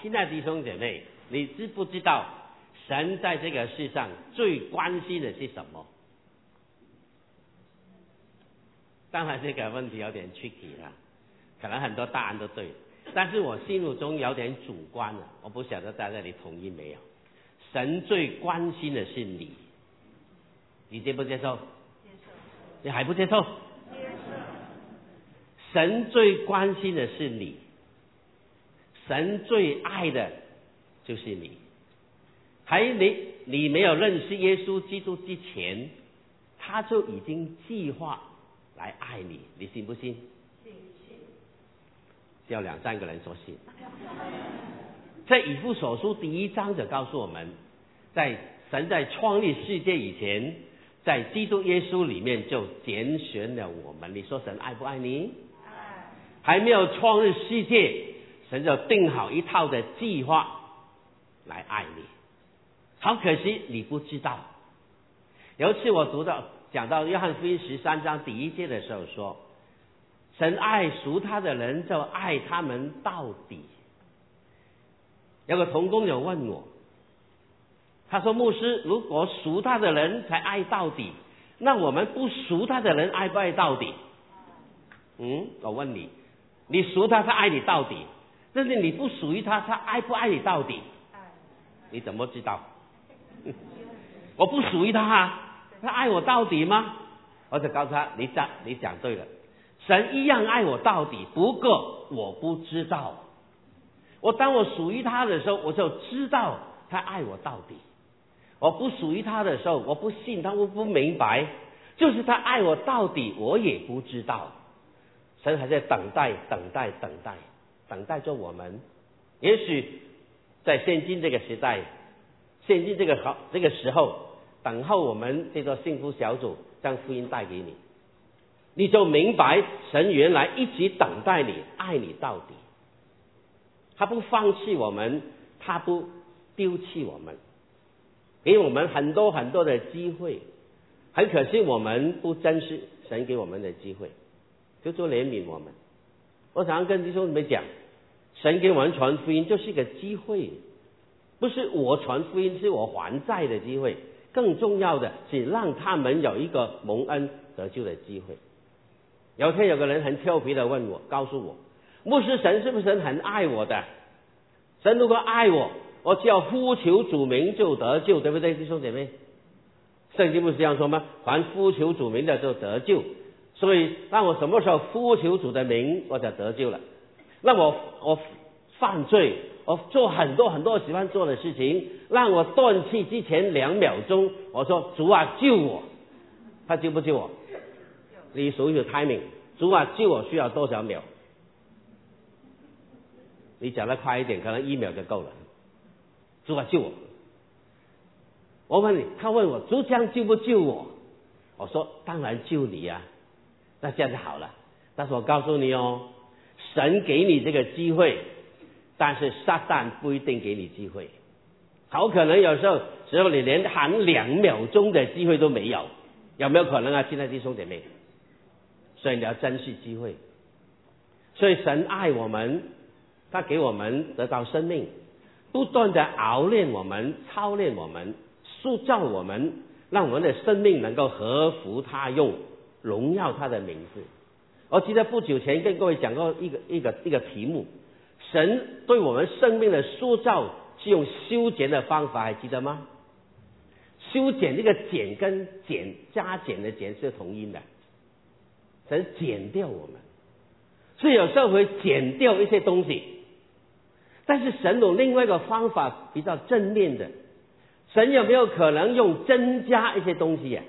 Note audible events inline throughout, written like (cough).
亲爱的弟兄姐妹，你知不知道神在这个世上最关心的是什么？当然这个问题有点 tricky 了，可能很多答案都对，但是我心目中有点主观了，我不晓得在这里同意没有？神最关心的是你，你接不接受？接受。你还不接受？接受。神最关心的是你。神最爱的就是你，还你你没有认识耶稣基督之前，他就已经计划来爱你，你信不信？信信。只有两三个人说信。(laughs) 在以父所书第一章就告诉我们，在神在创立世界以前，在基督耶稣里面就拣选了我们。你说神爱不爱你？爱。还没有创立世界。神就定好一套的计划来爱你，好可惜你不知道。有一次我读到讲到约翰福音十三章第一节的时候说，神爱属他的人就爱他们到底。有个童工有问我，他说牧师，如果属他的人才爱到底，那我们不属他的人爱不爱到底？嗯，我问你，你属他，他爱你到底？但是你不属于他，他爱不爱你到底？爱。你怎么知道？(laughs) 我不属于他啊，他爱我到底吗？我就告诉他，你讲你讲对了，神一样爱我到底，不过我不知道。我当我属于他的时候，我就知道他爱我到底；我不属于他的时候，我不信他，我不明白，就是他爱我到底，我也不知道。神还在等待，等待，等待。等待着我们，也许在现今这个时代，现今这个好这个时候，等候我们这个幸福小组将福音带给你，你就明白神原来一直等待你，爱你到底，他不放弃我们，他不丢弃我们，给我们很多很多的机会，很可惜我们不珍惜神给我们的机会，就做怜悯我们。我常跟弟兄姊妹讲，神给我们传福音就是一个机会，不是我传福音，是我还债的机会。更重要的是让他们有一个蒙恩得救的机会。有天有个人很调皮的问我，告诉我，牧师，神是不是很爱我的？神如果爱我，我只要呼求主名就得救，对不对，弟兄姐妹？圣经不是这样说吗？凡呼求主名的就得救。所以，那我什么时候呼求主的名，我就得救了。那我我犯罪，我做很多很多喜欢做的事情，让我断气之前两秒钟，我说主啊救我，他救不救我？你属于 timing，主啊救我需要多少秒？你讲的快一点，可能一秒就够了。主啊救我！我问你，他问我主将救不救我？我说当然救你呀。那这样就好了，但是我告诉你哦，神给你这个机会，但是撒旦不一定给你机会，好可能有时候只有你连喊两秒钟的机会都没有，有没有可能啊？亲爱的弟兄姐妹，所以你要珍惜机会。所以神爱我们，他给我们得到生命，不断的熬练我们、操练我们、塑造我们，让我们的生命能够合乎他用。荣耀他的名字。我记得不久前跟各位讲过一个一个一个题目，神对我们生命的塑造是用修剪的方法，还记得吗？修剪这个剪跟减加减的减是同音的，神剪掉我们，所以有时候会剪掉一些东西，但是神有另外一个方法比较正面的，神有没有可能用增加一些东西呀？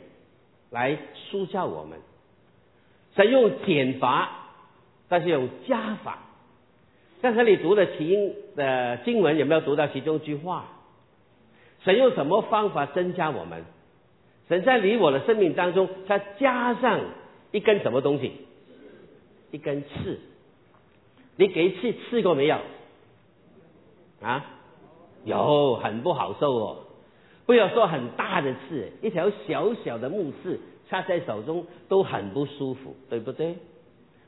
来塑造我们，神用减法，但是用加法。刚才你读的起因的经文有没有读到其中一句话？神用什么方法增加我们？神在你我的生命当中，他加上一根什么东西？一根刺。你给刺刺过没有？啊？有，很不好受哦。不要说很大的刺，一条小小的木刺插在手中都很不舒服，对不对？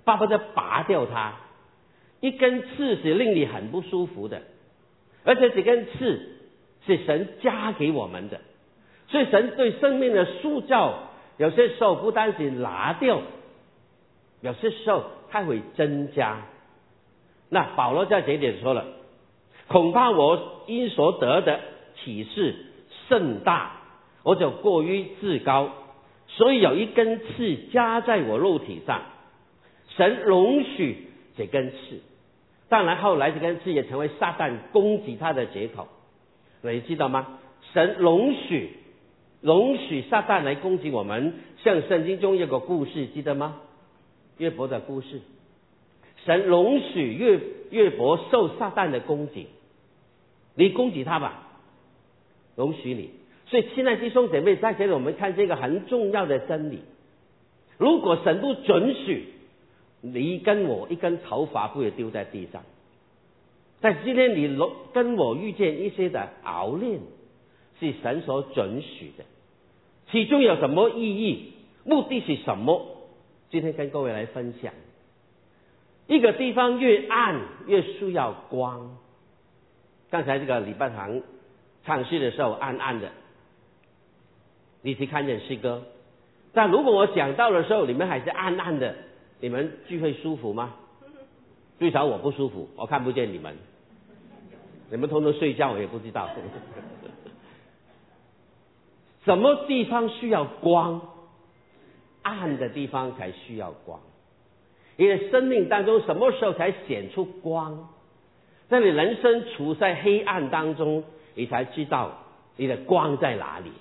爸爸在拔掉它。一根刺是令你很不舒服的，而且这根刺是神加给我们的，所以神对生命的塑造，有些时候不单是拿掉，有些时候它会增加。那保罗在这点说了，恐怕我因所得的启示甚大，我就过于自高，所以有一根刺加在我肉体上，神容许这根刺。当然，后来这根刺也成为撒旦攻击他的借口。你知道吗？神容许容许撒旦来攻击我们，像圣经中有个故事，记得吗？约伯的故事。神容许约约伯受撒旦的攻击，你攻击他吧，容许你。所以亲爱弟兄姐妹，在这里我们看这个很重要的真理：如果神不准许，你跟我一根头发不会丢在地上。但今天你跟我遇见一些的熬炼，是神所准许的，其中有什么意义？目的是什么？今天跟各位来分享。一个地方越暗越需要光。刚才这个礼拜堂唱诗的时候暗暗的，你去看见诗歌。但如果我讲到的时候你们还是暗暗的，你们聚会舒服吗？最少我不舒服，我看不见你们。你们通通睡觉，我也不知道。(laughs) 什么地方需要光？暗的地方才需要光。你的生命当中什么时候才显出光？在你人生处在黑暗当中，你才知道你的光在哪里。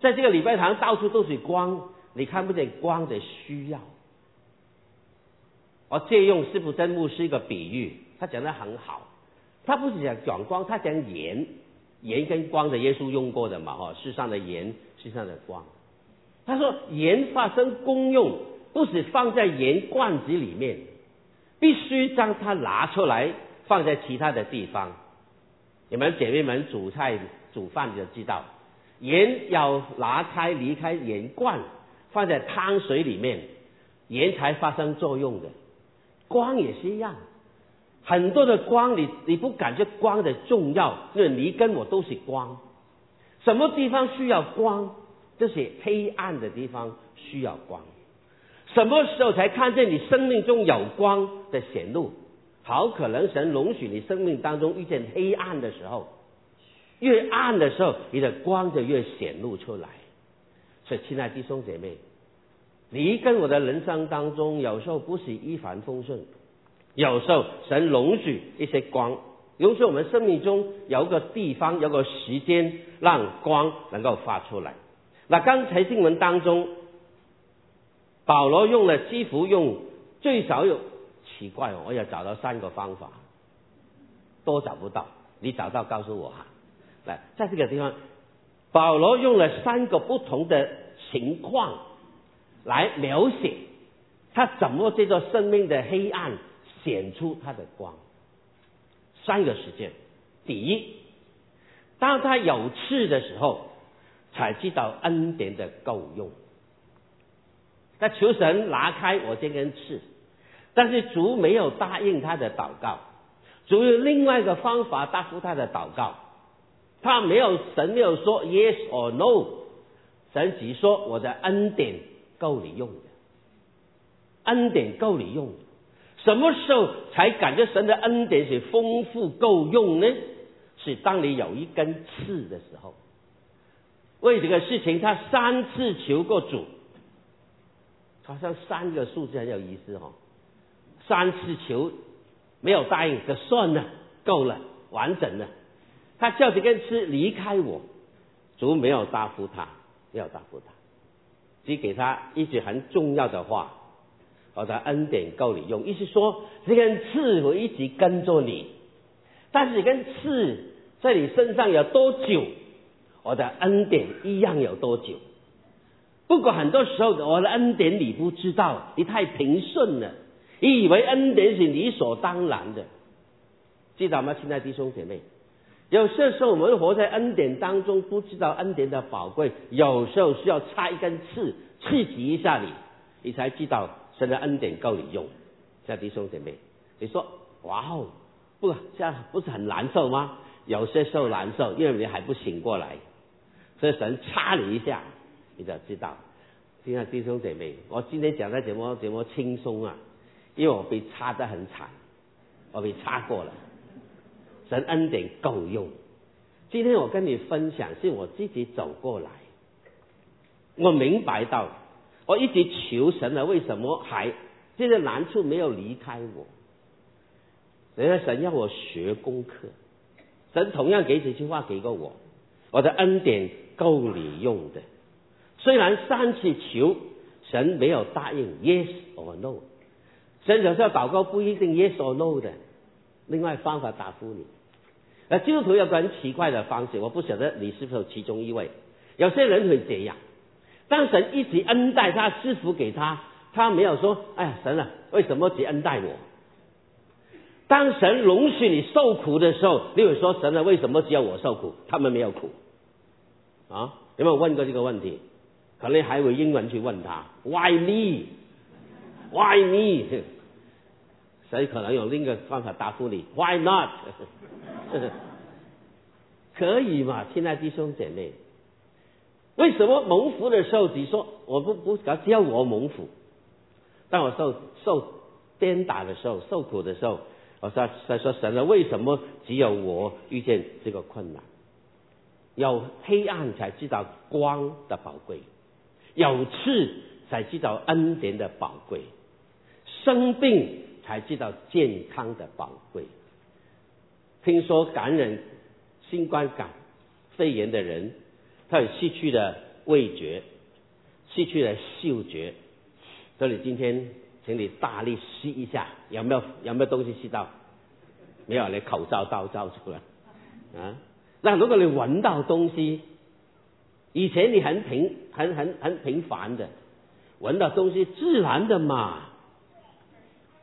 在这个礼拜堂到处都是光，你看不见光的需要。我借用师傅真牧师一个比喻，他讲的很好。他不是讲讲光，他讲盐，盐跟光的耶稣用过的嘛？哈，世上的盐，世上的光。他说盐发生功用。不是放在盐罐子里面，必须将它拿出来放在其他的地方。你们姐妹们煮菜煮饭就知道，盐要拿开离开盐罐，放在汤水里面，盐才发生作用的。光也是一样，很多的光你你不感觉光的重要，因为你跟我都是光。什么地方需要光？就是黑暗的地方需要光。什么时候才看见你生命中有光的显露？好可能神容许你生命当中遇见黑暗的时候，越暗的时候，你的光就越显露出来。所以，亲爱的弟兄姐妹，你跟我的人生当中，有时候不是一帆风顺，有时候神容许一些光，容许我们生命中有个地方、有个时间，让光能够发出来。那刚才经文当中。保罗用了几乎用最少有奇怪哦，我要找到三个方法，都找不到。你找到告诉我哈。来，在这个地方，保罗用了三个不同的情况来描写他怎么这座生命的黑暗显出他的光。三个事件：第一，当他有刺的时候，才知道恩典的够用。那求神拿开我这根刺，但是主没有答应他的祷告，主用另外一个方法答复他的祷告。他没有神没有说 yes or no，神只说我的恩典够你用的，恩典够你用。什么时候才感觉神的恩典是丰富够用呢？是当你有一根刺的时候。为这个事情，他三次求过主。好像三个数字很有意思哦，三次求没有答应，就算了，够了，完整了。他叫这根刺离开我，主没有答复他，没有答复他，只给他一句很重要的话：我的恩典够你用。意思说，这根刺会一直跟着你，但是这根刺在你身上有多久，我的恩典一样有多久。不过很多时候，我的恩典你不知道，你太平顺了，你以为恩典是理所当然的，知道吗，亲爱的弟兄姐妹？有些时候我们活在恩典当中，不知道恩典的宝贵，有时候需要插一根刺，刺激一下你，你才知道神的恩典够你用。亲爱的弟兄姐妹，你说哇哦，不这样不是很难受吗？有些时候难受，因为你还不醒过来，所以神插你一下，你就知道。亲爱弟兄姐妹，我今天讲的怎么怎么轻松啊，因为我被插得很惨，我被插过了，神恩典够用。今天我跟你分享是我自己走过来，我明白到我一直求神了，为什么还这个难处没有离开我？人家神要我学功课，神同样给几句话给过我，我的恩典够你用的。虽然三次求神没有答应 yes or no，神有时候祷告不一定 yes or no 的，另外方法答复你。那，基督徒有个很奇怪的方式，我不晓得你是否其中一位。有些人会这样，当神一直恩待他，赐福给他，他没有说：“哎呀，神啊，为什么只恩待我？”当神容许你受苦的时候，你会说：“神啊，为什么只有我受苦，他们没有苦？”啊，有没有问过这个问题？可能还会英文去问他：“Why me? Why me？” 所以可能用另一个方法答复你：“Why not？” (laughs) 可以嘛，亲爱弟兄姐妹，为什么蒙福的时候只说我不不只要我蒙福？当我受受鞭打的时候，受苦的时候，我说在说神了，为什么只有我遇见这个困难？有黑暗才知道光的宝贵，有刺才知道恩典的宝贵，生病才知道健康的宝贵。听说感染新冠感肺炎的人，他有失去了味觉，失去了嗅觉。所以今天，请你大力吸一下，有没有有没有东西吸到？没有，你口罩倒照出来啊。那如果你闻到东西，以前你很平很很很平凡的闻到东西，自然的嘛。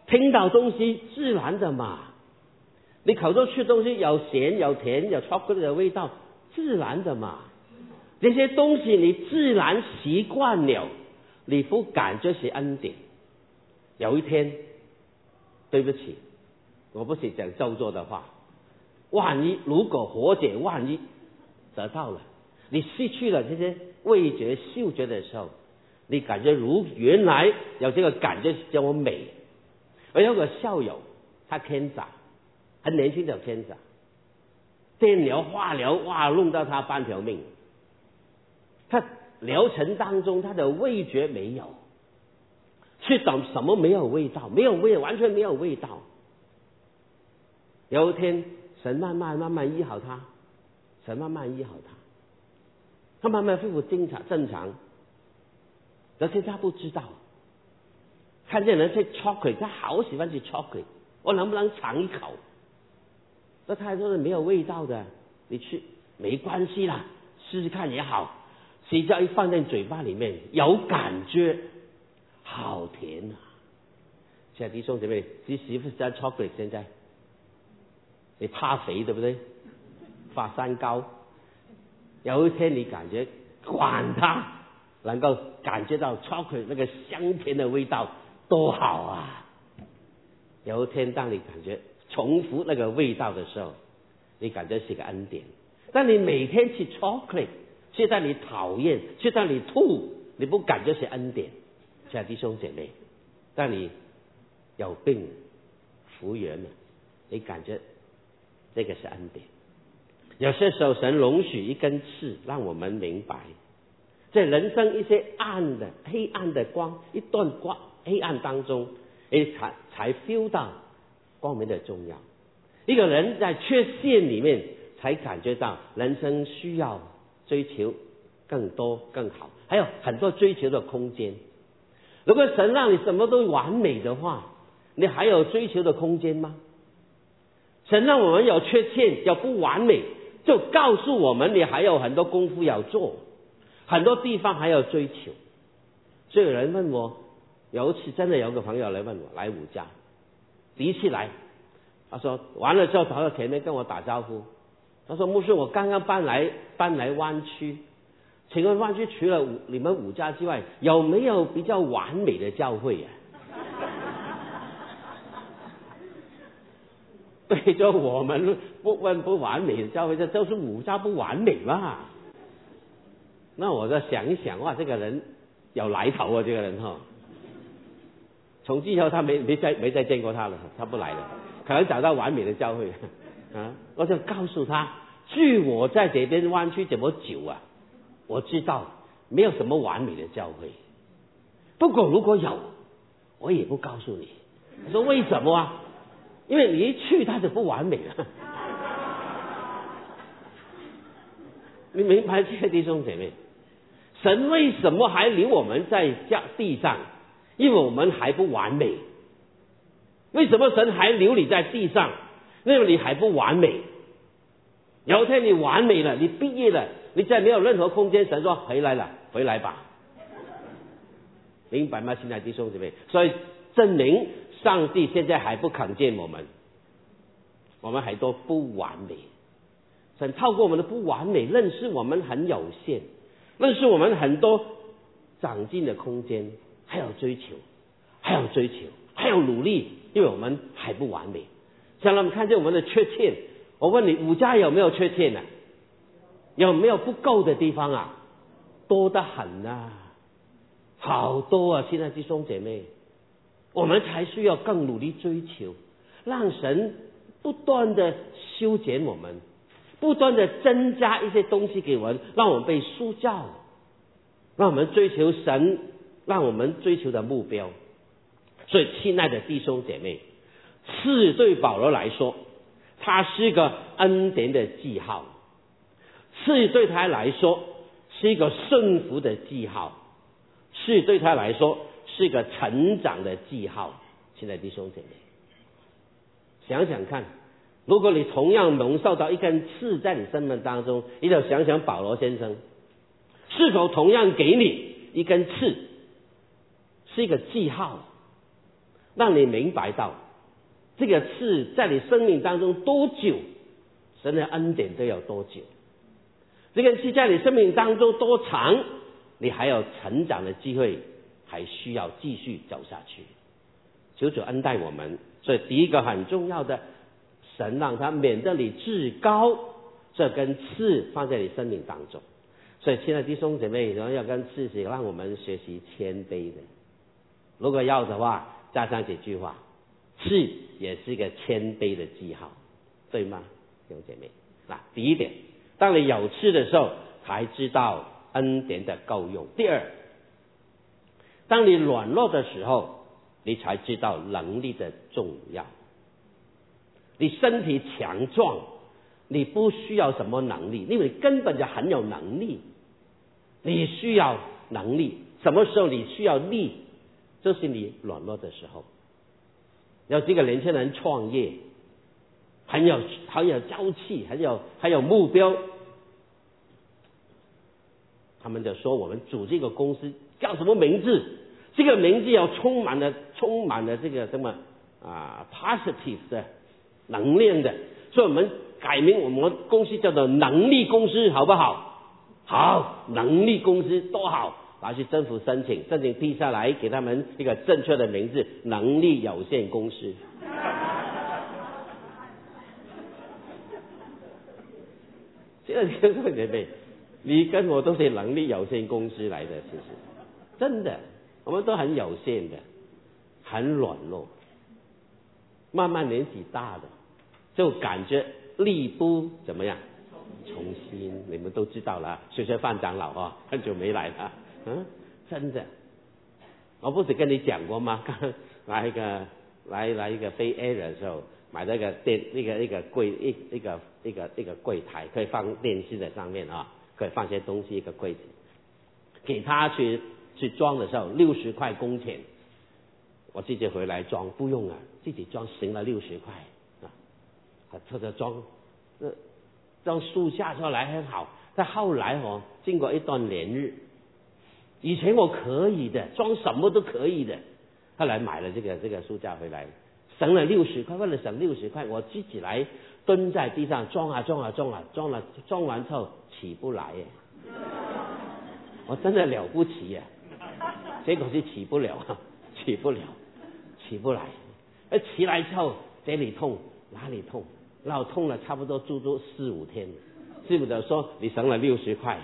听到东西，自然的嘛。你口中吃东西有咸有甜有巧克力的味道，自然的嘛。这些东西你自然习惯了，你不感觉是恩典。有一天，对不起，我不是讲咒作的话。万一如果活着，万一得到了，你失去了这些味觉、嗅觉的时候，你感觉如原来有这个感觉叫我美。我有个校友，他天长。很年轻的天长，电疗、化疗，哇，弄到他半条命。他疗程当中，他的味觉没有，去找什么没有味道，没有味，完全没有味道。有一天，神慢慢慢慢医好他，神慢慢医好他，他慢慢恢复正常正常。而且他不知道，看见人吃 chocolate，他好喜欢吃 chocolate，我能不能尝一口？那太多的没有味道的，你去没关系啦，试试看也好。谁叫一放在嘴巴里面有感觉，好甜啊！现在弟兄姐妹，你媳妇在 chocolate 现在，你怕肥对不对？发三高，有一天你感觉管他，能够感觉到 chocolate 那个香甜的味道多好啊！有一天当你感觉。重复那个味道的时候，你感觉是个恩典。但你每天吃 chocolate，却在你讨厌，却在你吐，你不感觉是恩典？亲爱的弟兄姐妹，当你有病复原了，你感觉这个是恩典。有些时候，神容许一根刺，让我们明白，在人生一些暗的、黑暗的光，一段光黑暗当中，你才才 feel 到。光明的重要，一个人在缺陷里面才感觉到人生需要追求更多更好，还有很多追求的空间。如果神让你什么都完美的话，你还有追求的空间吗？神让我们有缺陷，有不完美，就告诉我们你还有很多功夫要做，很多地方还要追求。所以有人问我，有一次真的有个朋友来问我，来五家。第一次来，他说完了之后跑到前面跟我打招呼。他说：“牧师，我刚刚搬来搬来湾区，请问湾区除了五你们五家之外，有没有比较完美的教会呀？” (laughs) 对着我们不问不完美的教会，这就是五家不完美嘛。那我再想一想，哇，这个人有来头啊，这个人哈。从今以后他没没再没再见过他了，他不来了，可能找到完美的教会 (laughs) 啊。我想告诉他，据我在这边湾区这么久啊，我知道没有什么完美的教会。不过如果有，我也不告诉你。说为什么啊？因为你一去，他就不完美了。(laughs) 你明白这个弟兄姐妹？神为什么还留我们在家地上？因为我们还不完美。为什么神还留你在地上？因为你还不完美。有一天你完美了，你毕业了，你再没有任何空间，神说回来了，回来吧。明白吗，亲爱的弟兄姊妹？所以证明。上帝现在还不看见我们，我们还多不完美。神透过我们的不完美，认识我们很有限，认识我们很多长进的空间，还要追求，还要追求，还要努力，因为我们还不完美。想让我们看见我们的缺陷。我问你，五家有没有缺陷呢？有没有不够的地方啊？多得很啊，好多啊！现在弟兄姐妹。我们才需要更努力追求，让神不断的修剪我们，不断的增加一些东西给我们，让我们被塑造，让我们追求神，让我们追求的目标。所以，亲爱的弟兄姐妹，是对保罗来说，他是一个恩典的记号；是对他来说，是一个顺服的记号；是对他来说。是一个成长的记号，亲爱的弟兄姐妹，想想看，如果你同样蒙受到一根刺在你生命当中，你就想想保罗先生，是否同样给你一根刺，是一个记号，让你明白到这个刺在你生命当中多久，神的恩典都有多久，这根刺在你生命当中多长，你还有成长的机会。还需要继续走下去，求主恩待我们。所以第一个很重要的，神让他免得你至高这根刺放在你生命当中。所以亲爱的弟兄姐妹，然后要跟自己让我们学习谦卑的。如果要的话，加上几句话，刺也是一个谦卑的记号，对吗，弟兄姐妹？那第一点，当你有刺的时候，才知道恩典的够用。第二。当你软弱的时候，你才知道能力的重要。你身体强壮，你不需要什么能力，因为你根本就很有能力。你需要能力，什么时候你需要力？就是你软弱的时候。要这个年轻人创业，很有很有朝气，很有很有目标。他们就说：“我们组这个公司。”叫什么名字？这个名字要充满了充满了这个什么啊，positive 的能量的，所以我们改名我们公司叫做能力公司，好不好？好，能力公司多好，拿去政府申请，申请批下来，给他们一个正确的名字——能力有限公司。(laughs) 这个听众姐妹，你跟我都是能力有限公司来的，其实。真的，我们都很有限的，很软弱。慢慢年纪大的，就感觉力不怎么样。重新，你们都知道了，学学范长老啊，很久没来了。嗯，真的，我不是跟你讲过吗？刚 (laughs) 来一个来来一个飞 A 的时候，买了一个电那个那个柜一一个一个一个柜台，可以放电视在上面啊，可以放些东西一个柜子，给他去。去装的时候六十块工钱，我自己回来装不用啊，自己装行了六十块啊，他他装，这装树下出来很好，但后来哦，经过一段连日，以前我可以的，装什么都可以的，后来买了这个这个书架回来，省了六十块，为了省六十块，我自己来蹲在地上装啊装啊装啊装了，装完之后起不来，我真的了不起呀！结果是起不了，起不了，起不来。一起来之后，这里痛，哪里痛？那我痛了差不多足足四五天。记不得说你省了六十块，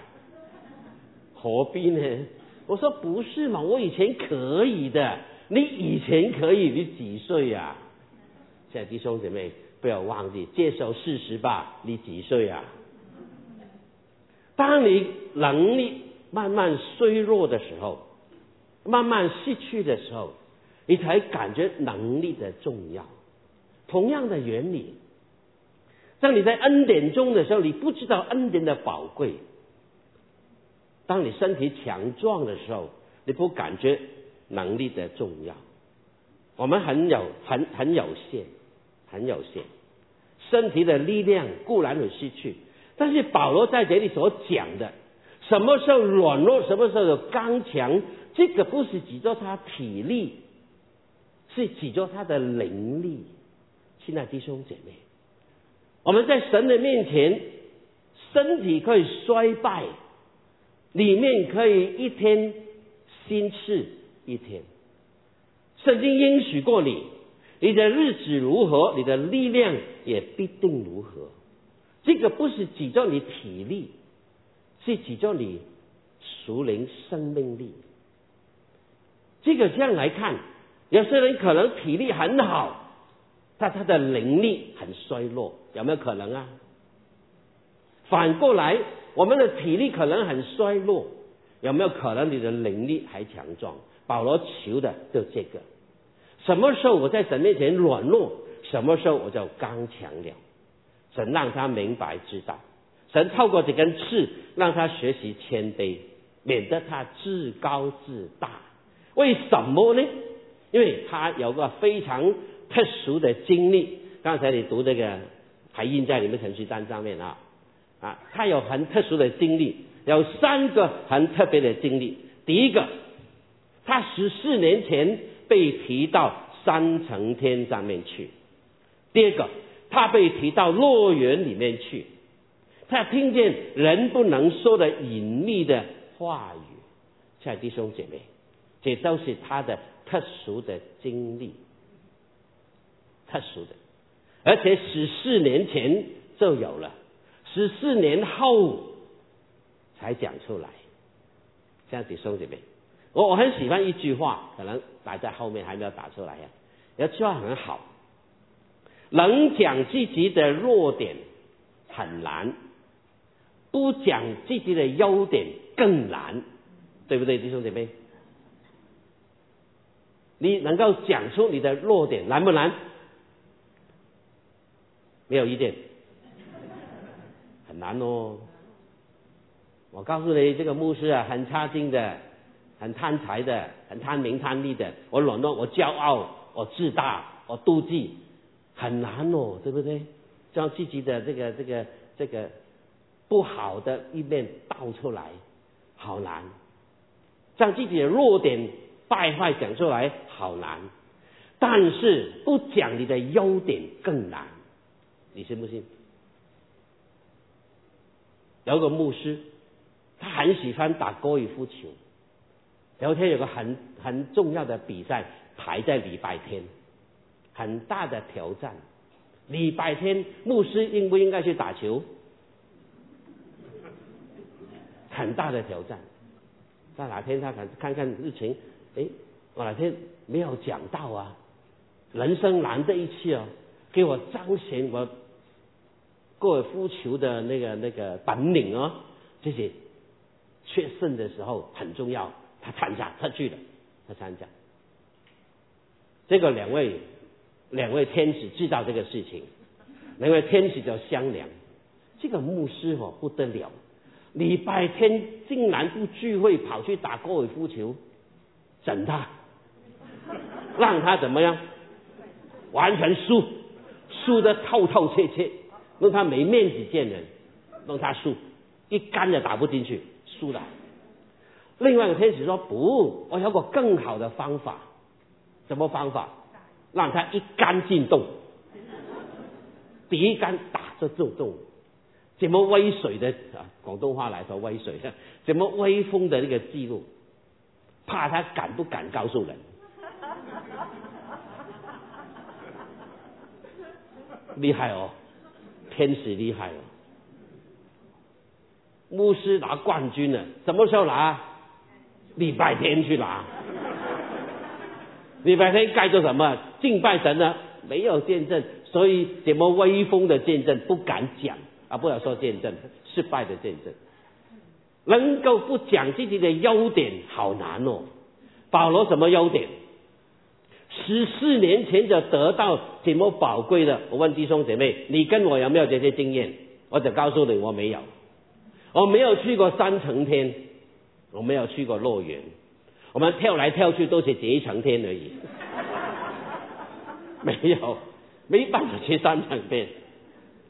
何必呢？我说不是嘛，我以前可以的，你以前可以，你几岁呀？现在弟兄姐妹不要忘记接受事实吧，你几岁呀？当你能力慢慢衰弱的时候，慢慢失去的时候，你才感觉能力的重要。同样的原理。当你在恩典中的时候，你不知道恩典的宝贵。当你身体强壮的时候，你不感觉能力的重要。我们很有很很有限，很有限，身体的力量固然会失去，但是保罗在这里所讲的，什么时候软弱，什么时候有刚强，这个不是指着他体力，是指着他的灵力。亲爱的弟兄姐妹。我们在神的面前，身体可以衰败，里面可以一天心事一天。圣经应许过你，你的日子如何，你的力量也必定如何。这个不是指着你体力，是指着你属灵生命力。这个这样来看，有些人可能体力很好。但他的灵力很衰弱，有没有可能啊？反过来，我们的体力可能很衰弱，有没有可能你的灵力还强壮？保罗求的就这个。什么时候我在神面前软弱，什么时候我就刚强了。神让他明白知道，神透过这根刺让他学习谦卑，免得他自高自大。为什么呢？因为他有个非常。特殊的经历，刚才你读这个还印在你们程序单上面啊啊，他有很特殊的经历，有三个很特别的经历。第一个，他十四年前被提到三层天上面去；第二个，他被提到乐园里面去，他听见人不能说的隐秘的话语。亲爱的弟兄姐妹，这都是他的特殊的经历。特殊的，而且十四年前就有了，十四年后才讲出来。这样子兄弟们，我我很喜欢一句话，可能摆在后面还没有打出来呀。有句话很好，能讲自己的弱点很难，不讲自己的优点更难，对不对，弟兄姐妹？你能够讲出你的弱点难不难？没有意见，很难哦。我告诉你，这个牧师啊，很差劲的，很贪财的，很贪名贪利的。我软弱，我骄傲，我自大，我妒忌，很难哦，对不对？将自己的这个这个这个不好的一面倒出来，好难；将自己的弱点败坏讲出来，好难。但是不讲你的优点更难。你信不信？有个牧师，他很喜欢打高尔夫球。有一天有个很很重要的比赛排在礼拜天，很大的挑战。礼拜天牧师应不应该去打球？很大的挑战。在哪天他看看看日程，哎，我哪天没有讲到啊？人生难得一次哦，给我彰显我。高尔夫球的那个那个本领哦，这些确胜的时候很重要。他参加，他去了，他参加。这个两位两位天使知道这个事情，两位天使叫香良。这个牧师哦不得了，礼拜天竟然不聚会，跑去打高尔夫球，整他，让他怎么样？完全输，输得透透彻彻。让他没面子见人，让他输，一杆也打不进去，输了。另外一个天使说：“不，我有个更好的方法。什么方法？让他一杆进洞，第一杆打就中中。怎么威水的啊？广东话来说威水，(laughs) 怎么威风的那个记录？怕他敢不敢告诉人？厉害哦，天使厉害哦。牧师拿冠军了，什么时候拿？礼拜天去拿。(laughs) 礼拜天该做什么？敬拜神呢？没有见证，所以什么威风的见证不敢讲啊！不要说见证，失败的见证，能够不讲自己的优点，好难哦。保罗什么优点？十四年前就得到这么宝贵的。我问弟兄姐妹，你跟我有没有这些经验？我就告诉你，我没有。我没有去过三层天，我没有去过乐园。我们跳来跳去都是这一层天而已，(laughs) 没有，没办法去三层天，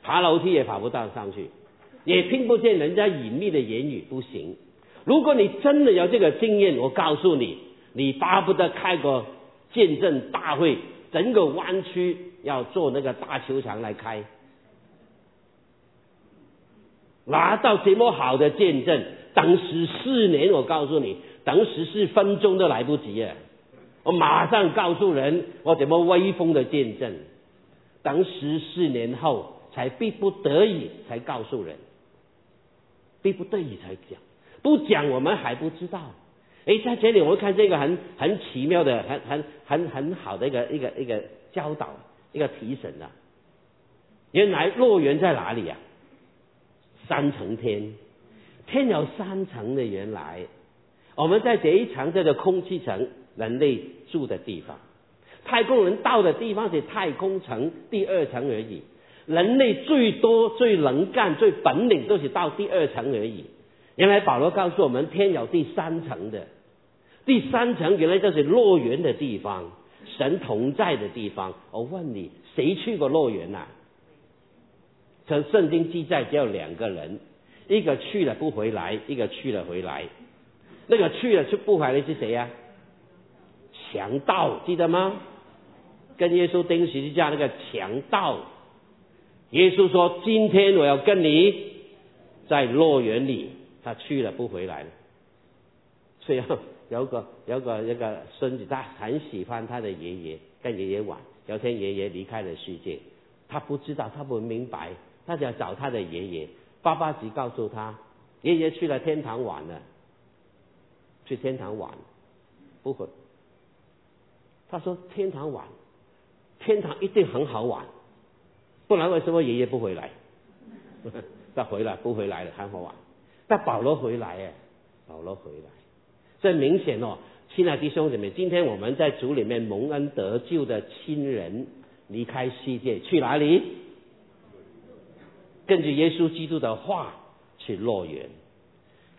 爬楼梯也爬不到上去，也听不见人家隐秘的言语，不行。如果你真的有这个经验，我告诉你，你巴不得开个见证大会，整个湾区要做那个大球场来开，拿到这么好的见证，等十四年，我告诉你。等十四分钟都来不及啊！我马上告诉人，我怎么威风的见证？等十四年后才逼不得已才告诉人，逼不得已才讲，不讲我们还不知道。哎，在这里我们看这个很很奇妙的、很很很很好的一个一个一个教导、一个提神啊！原来乐园在哪里啊？三层天，天有三层的原来。我们在这一层叫做空气层，人类住的地方。太空人到的地方是太空层第二层而已。人类最多、最能干、最本领都是到第二层而已。原来保罗告诉我们，天有第三层的，第三层原来就是乐园的地方，神同在的地方。我问你，谁去过乐园呐？从圣经记载只有两个人，一个去了不回来，一个去了回来。那个去了就不回来是谁呀？强盗，记得吗？跟耶稣钉十字架那个强盗。耶稣说：“今天我要跟你在乐园里。”他去了不回来了。(laughs) 所以有个有个一个孙子，他很喜欢他的爷爷，跟爷爷玩。有天爷爷离开了世界，他不知道，他不明白，他就要找他的爷爷。爸爸只告诉他，爷爷去了天堂玩了。去天堂玩，不会。他说天堂玩，天堂一定很好玩，不然为什么爷爷不回来？(laughs) 他回来不回来了，很好玩。但保罗回来耶，保罗回来，这明显哦，亲爱的弟兄姊妹，今天我们在主里面蒙恩得救的亲人离开世界去哪里？根据耶稣基督的话去乐园，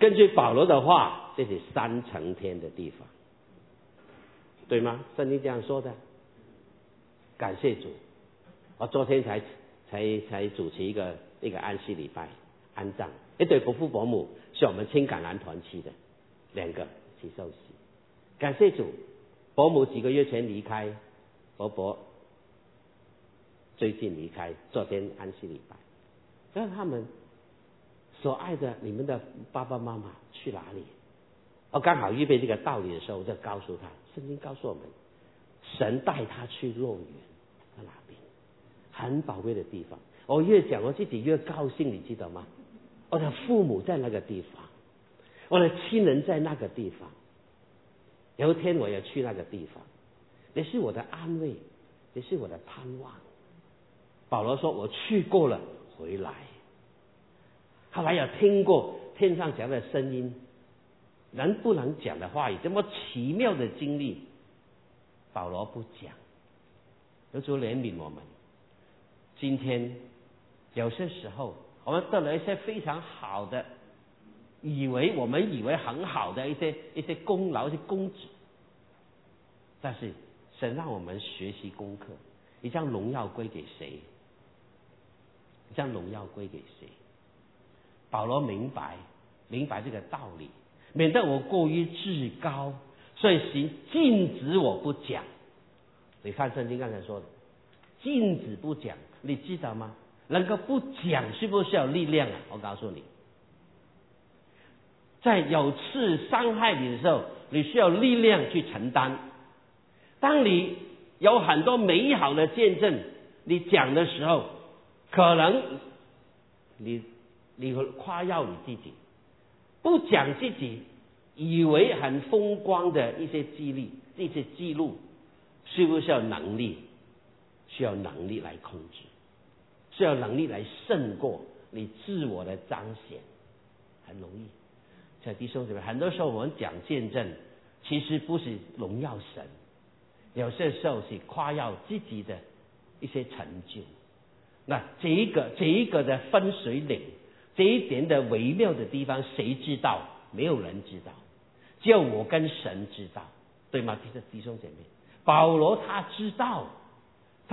根据保罗的话。这是三层天的地方，对吗？圣经这样说的。感谢主，我昨天才才才主持一个一个安息礼拜安葬，一对伯父伯母是我们青橄榄团去的，两个去受洗。感谢主，伯母几个月前离开，伯伯最近离开，昨天安息礼拜，让他们所爱的你们的爸爸妈妈去哪里？我刚好预备这个道理的时候，我就告诉他，圣经告诉我们，神带他去乐园，在哪边？很宝贵的地方。我越讲我自己越高兴，你知道吗？我的父母在那个地方，我的亲人在那个地方。有一天我要去那个地方，也是我的安慰，也是我的盼望。保罗说我去过了，回来。后来有听过天上讲的声音。人不能讲的话语，这么奇妙的经历，保罗不讲，有主怜悯我们。今天有些时候，我们得了一些非常好的，以为我们以为很好的一些一些功劳、一些功绩，但是神让我们学习功课，你将荣耀归给谁？你将荣耀归给谁？保罗明白明白这个道理。免得我过于至高，所以行禁止我不讲。你看圣经刚才说的，禁止不讲，你知道吗？能够不讲，需不需要力量啊？我告诉你，在有次伤害你的时候，你需要力量去承担。当你有很多美好的见证，你讲的时候，可能你你会夸耀你自己，不讲自己，以为很风光的一些激励、这些记录，需不需要能力？需要能力来控制，需要能力来胜过你自我的彰显，很容易。在弟兄姊妹，很多时候我们讲见证，其实不是荣耀神，有些时候是夸耀自己的一些成就。那这一个这一个的分水岭，这一点的微妙的地方，谁知道？没有人知道，只有我跟神知道，对吗？弟兄弟兄姐妹，保罗他知道。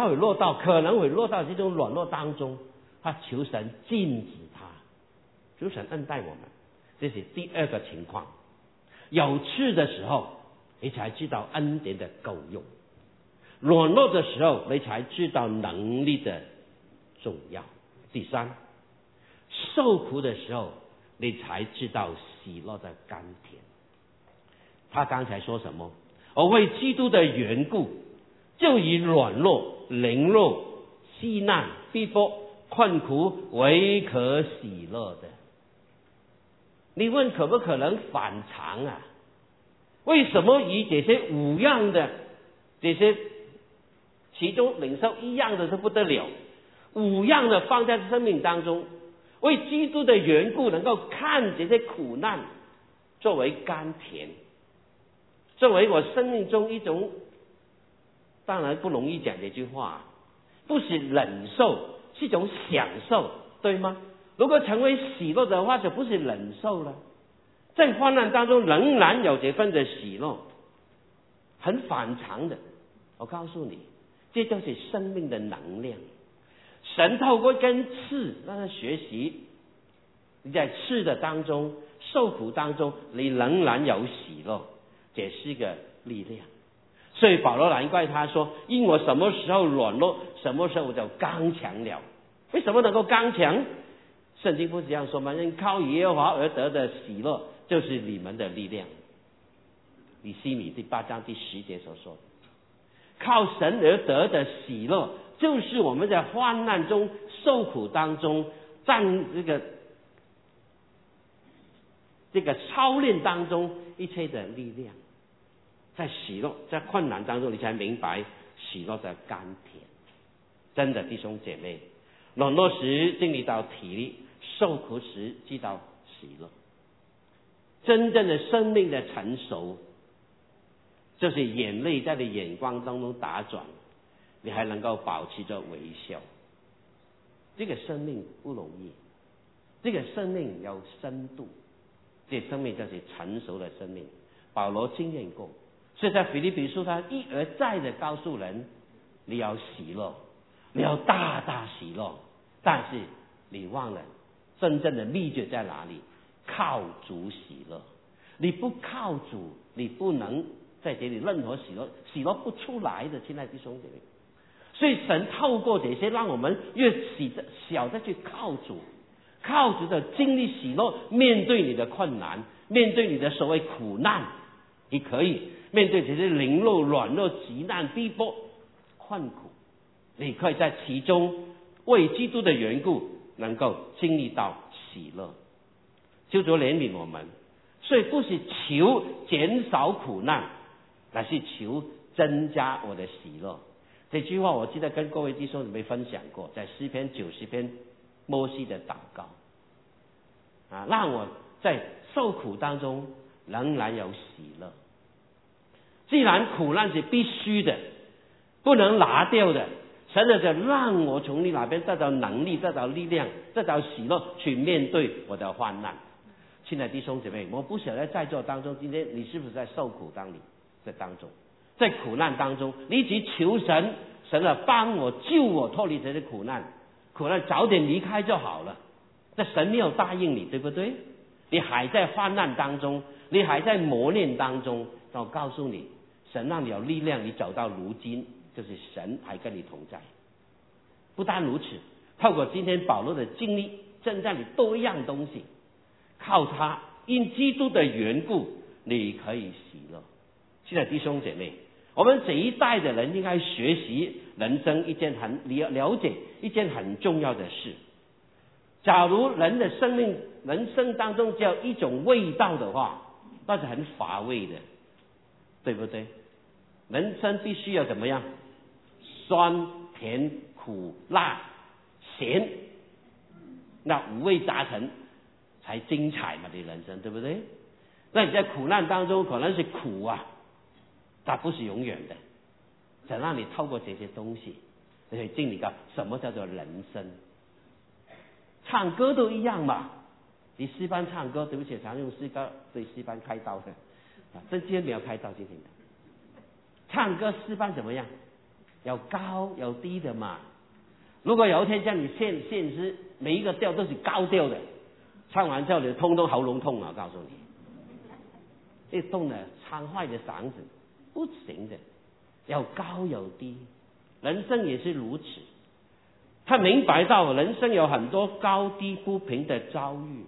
他会落到，可能会落到这种软弱当中，他求神禁止他，求神恩待我们，这是第二个情况。有事的时候，你才知道恩典的够用；软弱的时候，你才知道能力的重要。第三，受苦的时候，你才知道喜乐的甘甜。他刚才说什么？我为基督的缘故。就以软弱、凌弱、细难、逼迫、困苦唯可喜乐的。你问可不可能反常啊？为什么以这些五样的这些其中领受一样的都不得了，五样的放在生命当中，为基督的缘故，能够看这些苦难作为甘甜，作为我生命中一种。当然不容易讲这句话，不是忍受，是一种享受，对吗？如果成为喜乐的话，就不是忍受了。在患难当中，仍然有这份的喜乐，很反常的。我告诉你，这就是生命的能量。神透过一根刺让他学习，你在刺的当中受苦当中，你仍然有喜乐，这是一个力量。所以保罗难怪他说：“因我什么时候软弱，什么时候就刚强了。为什么能够刚强？圣经不是这样说吗？因靠耶和华而得的喜乐，就是你们的力量。以西米第八章第十节所说，靠神而得的喜乐，就是我们在患难中受苦当中，战这个这个操练当中一切的力量。”在喜乐，在困难当中，你才明白喜乐的甘甜。真的弟兄姐妹，软弱时经历到体力，受苦时知道喜乐。真正的生命的成熟，就是眼泪在你眼光当中打转，你还能够保持着微笑。这个生命不容易，这个生命有深度，这生命就是成熟的生命。保罗经验过。所以在腓立比书，他一而再的告诉人：你要喜乐，你要大大喜乐。但是你忘了真正的秘诀在哪里？靠主喜乐。你不靠主，你不能在这里任何喜乐，喜乐不出来的。亲爱的弟兄姐妹，所以神透过这些，让我们越喜的小的去靠主，靠主的经历喜乐，面对你的困难，面对你的所谓苦难，你可以。面对这些凌弱、软弱、极难、逼迫、困苦，你可以在其中为基督的缘故，能够经历到喜乐。求主怜悯我们，所以不是求减少苦难，乃是求增加我的喜乐。这句话我记得跟各位弟兄姊妹分享过，在诗篇九十篇摩西的祷告啊，让我在受苦当中仍然有喜乐。既然苦难是必须的，不能拿掉的，神就让我从你那边得到能力、得到力量、得到喜乐，去面对我的患难。亲爱的弟兄姐妹，我不晓得在座当中，今天你是不是在受苦当里在当中，在苦难当中，你一直求神，神啊帮我救我脱离这些苦难，苦难早点离开就好了。那神没有答应你，对不对？你还在患难当中，你还在磨练当中，我告诉你。神让你有力量，你走到如今，就是神还跟你同在。不单如此，透过今天保罗的经历，正在你多一样东西，靠他因基督的缘故，你可以喜乐。现在弟兄姐妹，我们这一代的人应该学习人生一件很了了解一件很重要的事。假如人的生命人生当中只有一种味道的话，那是很乏味的，对不对？人生必须要怎么样？酸甜苦辣咸，那五味杂陈才精彩嘛！你人生对不对？那你在苦难当中可能是苦啊，它不是永远的，想让你透过这些东西，可以经历到什么叫做人生。唱歌都一样嘛，你西班唱歌，对不起，常用西歌对西班开刀的，啊，这今天没有开刀，今天的。唱歌示范怎么样？有高有低的嘛。如果有一天叫你现现诗，每一个调都是高调的，唱完之后你通通喉咙痛啊！告诉你，这痛呢，唱坏的嗓子不行的，有高有低，人生也是如此。他明白到人生有很多高低不平的遭遇，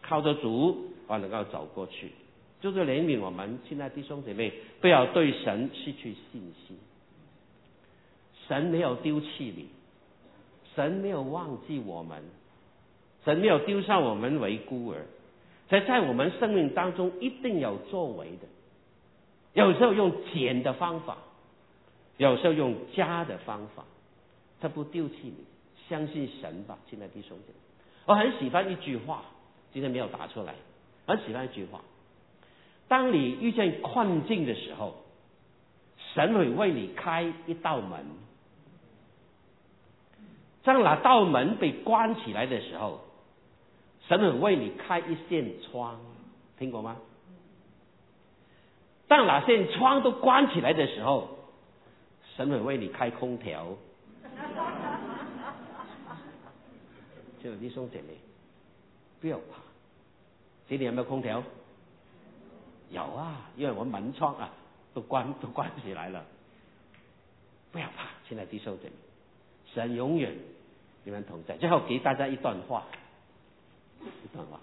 靠着主我能够走过去。就是怜悯我们亲爱弟兄姐妹，不要对神失去信心。神没有丢弃你，神没有忘记我们，神没有丢下我们为孤儿。在在我们生命当中一定有作为的，有时候用减的方法，有时候用加的方法。他不丢弃你，相信神吧，亲爱的弟兄姐妹。我很喜欢一句话，今天没有答出来。很喜欢一句话：当你遇见困境的时候，神会为你开一道门；当那道门被关起来的时候，神会为你开一扇窗。听过吗？当那扇窗都关起来的时候，神会为你开空调。(laughs) 就弟兄姐妹，不要怕。这里有没有空调？有啊，因为我门窗啊都关 (laughs) 都关起来了。不要怕，亲爱的弟兄姐妹，神永远你们同在。最后给大家一段话，一段话：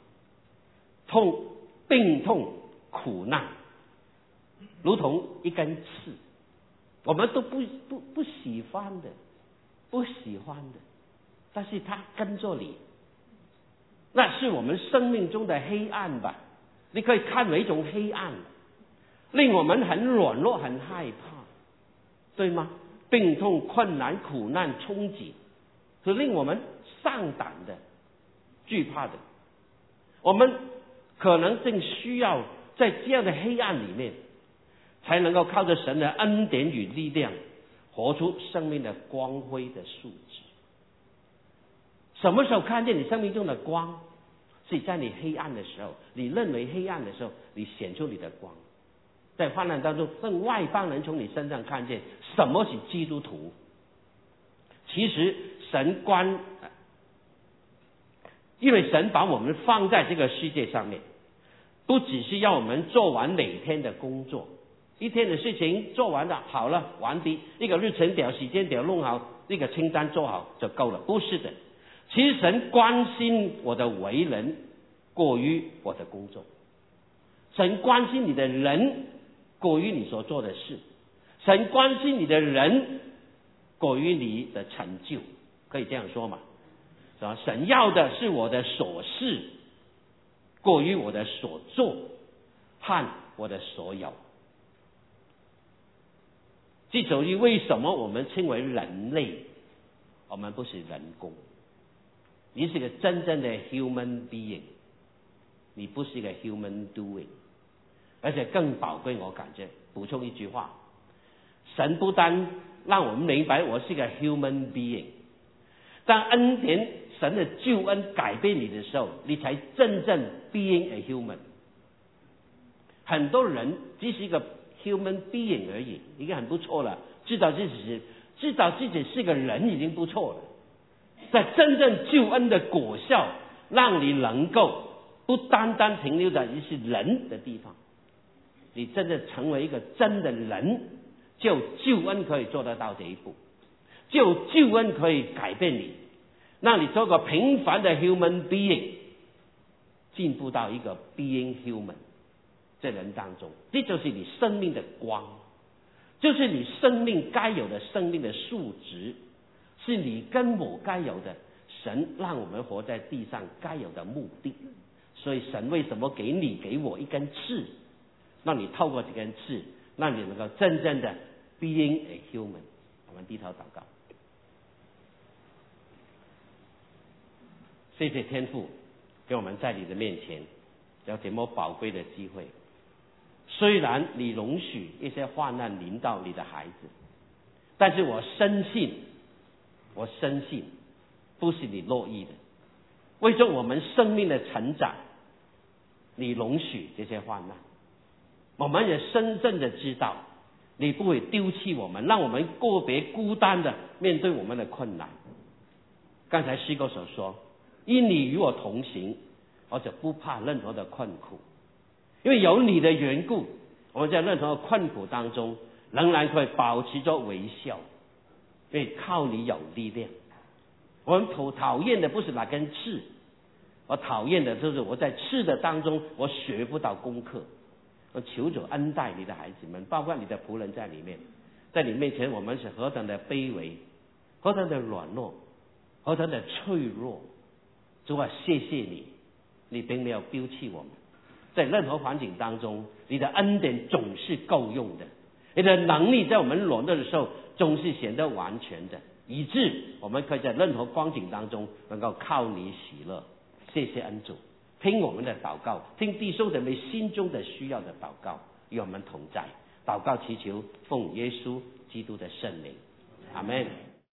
痛、病痛、苦难，如同一根刺，我们都不不不喜欢的。不喜欢的，但是他跟着你，那是我们生命中的黑暗吧？你可以看为一种黑暗，令我们很软弱、很害怕，对吗？病痛、困难、苦难、冲击，是令我们上胆的、惧怕的。我们可能正需要在这样的黑暗里面，才能够靠着神的恩典与力量。活出生命的光辉的素质。什么时候看见你生命中的光？是在你黑暗的时候，你认为黑暗的时候，你显出你的光，在患难当中，让外邦人从你身上看见什么是基督徒。其实神关，因为神把我们放在这个世界上面，不只是要我们做完每天的工作。一天的事情做完了，好了，完毕。一个日程表、时间表弄好，一个清单做好就够了。不是的，其实神关心我的为人，过于我的工作。神关心你的人，过于你所做的事。神关心你的人，过于你的成就。可以这样说嘛？是吧？神要的是我的所事，过于我的所做和我的所有。这属于为什么我们称为人类？我们不是人工，你是个真正的 human being，你不是个 human doing。而且更宝贵，我感觉补充一句话：神不单让我们明白我是个 human being，当恩典神的救恩改变你的时候，你才真正 being a human。很多人只是一个。human being 而已，已经很不错了。知道自己，知道自己是个人已经不错了。在真正救恩的果效，让你能够不单单停留在一些人的地方，你真正成为一个真的人，就救恩可以做得到这一步，就救恩可以改变你，让你做个平凡的 human being，进步到一个 being human。这人当中，这就是你生命的光，就是你生命该有的生命的数值，是你跟我该有的。神让我们活在地上该有的目的，所以神为什么给你给我一根刺，让你透过这根刺，让你能够真正的 being a human。我们低头祷告，谢谢天父给我们在你的面前有这么宝贵的机会。虽然你容许一些患难临到你的孩子，但是我深信，我深信。不是你乐意的，为着我们生命的成长，你容许这些患难，我们也深正的知道，你不会丢弃我们，让我们个别孤单的面对我们的困难。刚才诗歌所说，因你与我同行，我就不怕任何的困苦，因为有你的缘故，我们在任何的困苦当中仍然可以保持着微笑，因为靠你有力量。我们讨讨厌的不是那根刺，我讨厌的就是我在刺的当中我学不到功课。我求主恩待你的孩子们，包括你的仆人在里面，在你面前我们是何等的卑微，何等的软弱，何等的脆弱。主啊，谢谢你，你并没有丢弃我们，在任何环境当中，你的恩典总是够用的，你的能力在我们软弱的时候总是显得完全的。以致我们可以在任何光景当中能够靠你喜乐，谢谢恩主，听我们的祷告，听弟兄姊妹心中的需要的祷告，与我们同在，祷告祈求奉耶稣基督的圣灵，阿门。